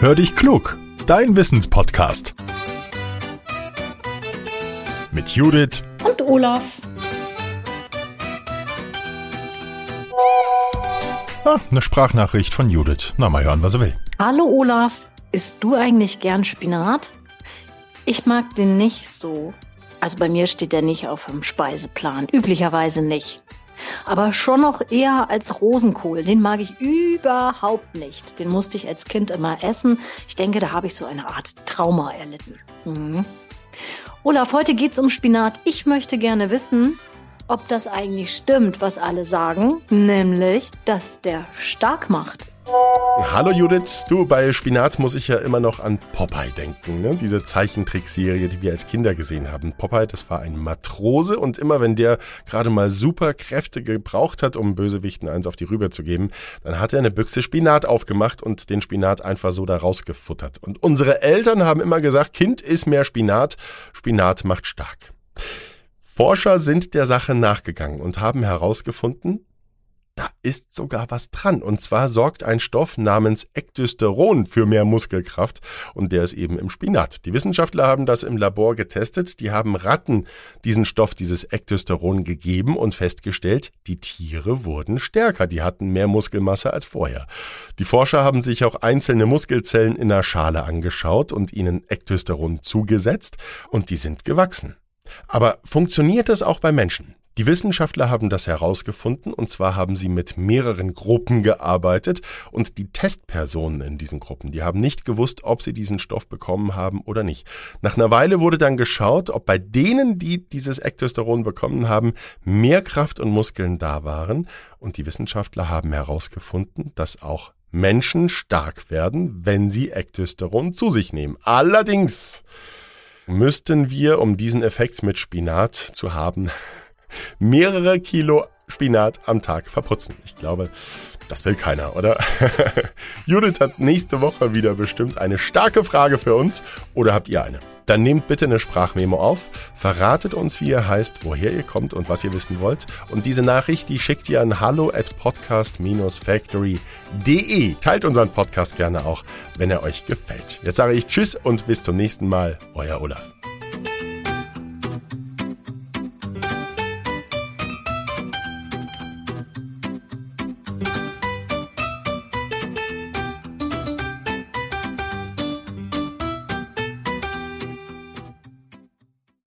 Hör dich klug, dein Wissenspodcast. Mit Judith und Olaf. Ah, eine Sprachnachricht von Judith. Na, mal hören, was er will. Hallo Olaf, isst du eigentlich gern Spinat? Ich mag den nicht so. Also bei mir steht der nicht auf dem Speiseplan, üblicherweise nicht aber schon noch eher als Rosenkohl. Den mag ich überhaupt nicht. Den musste ich als Kind immer essen. Ich denke, da habe ich so eine Art Trauma erlitten. Mhm. Olaf, heute geht es um Spinat. Ich möchte gerne wissen, ob das eigentlich stimmt, was alle sagen, nämlich, dass der stark macht. Hallo Judith, du, bei Spinat muss ich ja immer noch an Popeye denken, ne? diese Zeichentrickserie, die wir als Kinder gesehen haben. Popeye, das war ein Matrose und immer wenn der gerade mal super Kräfte gebraucht hat, um Bösewichten eins auf die Rübe zu geben, dann hat er eine Büchse Spinat aufgemacht und den Spinat einfach so da rausgefuttert. Und unsere Eltern haben immer gesagt, Kind ist mehr Spinat, Spinat macht stark. Forscher sind der Sache nachgegangen und haben herausgefunden, da ist sogar was dran. Und zwar sorgt ein Stoff namens Ekdysteron für mehr Muskelkraft und der ist eben im Spinat. Die Wissenschaftler haben das im Labor getestet. Die haben Ratten diesen Stoff, dieses Ekdysteron gegeben und festgestellt, die Tiere wurden stärker. Die hatten mehr Muskelmasse als vorher. Die Forscher haben sich auch einzelne Muskelzellen in der Schale angeschaut und ihnen Ekdysteron zugesetzt und die sind gewachsen. Aber funktioniert das auch bei Menschen? Die Wissenschaftler haben das herausgefunden und zwar haben sie mit mehreren Gruppen gearbeitet und die Testpersonen in diesen Gruppen, die haben nicht gewusst, ob sie diesen Stoff bekommen haben oder nicht. Nach einer Weile wurde dann geschaut, ob bei denen, die dieses Ektosteron bekommen haben, mehr Kraft und Muskeln da waren und die Wissenschaftler haben herausgefunden, dass auch Menschen stark werden, wenn sie Ektosteron zu sich nehmen. Allerdings müssten wir, um diesen Effekt mit Spinat zu haben, mehrere Kilo Spinat am Tag verputzen. Ich glaube, das will keiner, oder? Judith hat nächste Woche wieder bestimmt eine starke Frage für uns. Oder habt ihr eine? Dann nehmt bitte eine Sprachmemo auf, verratet uns, wie ihr heißt, woher ihr kommt und was ihr wissen wollt. Und diese Nachricht, die schickt ihr an hallo at podcast-factory.de. Teilt unseren Podcast gerne auch, wenn er euch gefällt. Jetzt sage ich Tschüss und bis zum nächsten Mal. Euer Olaf.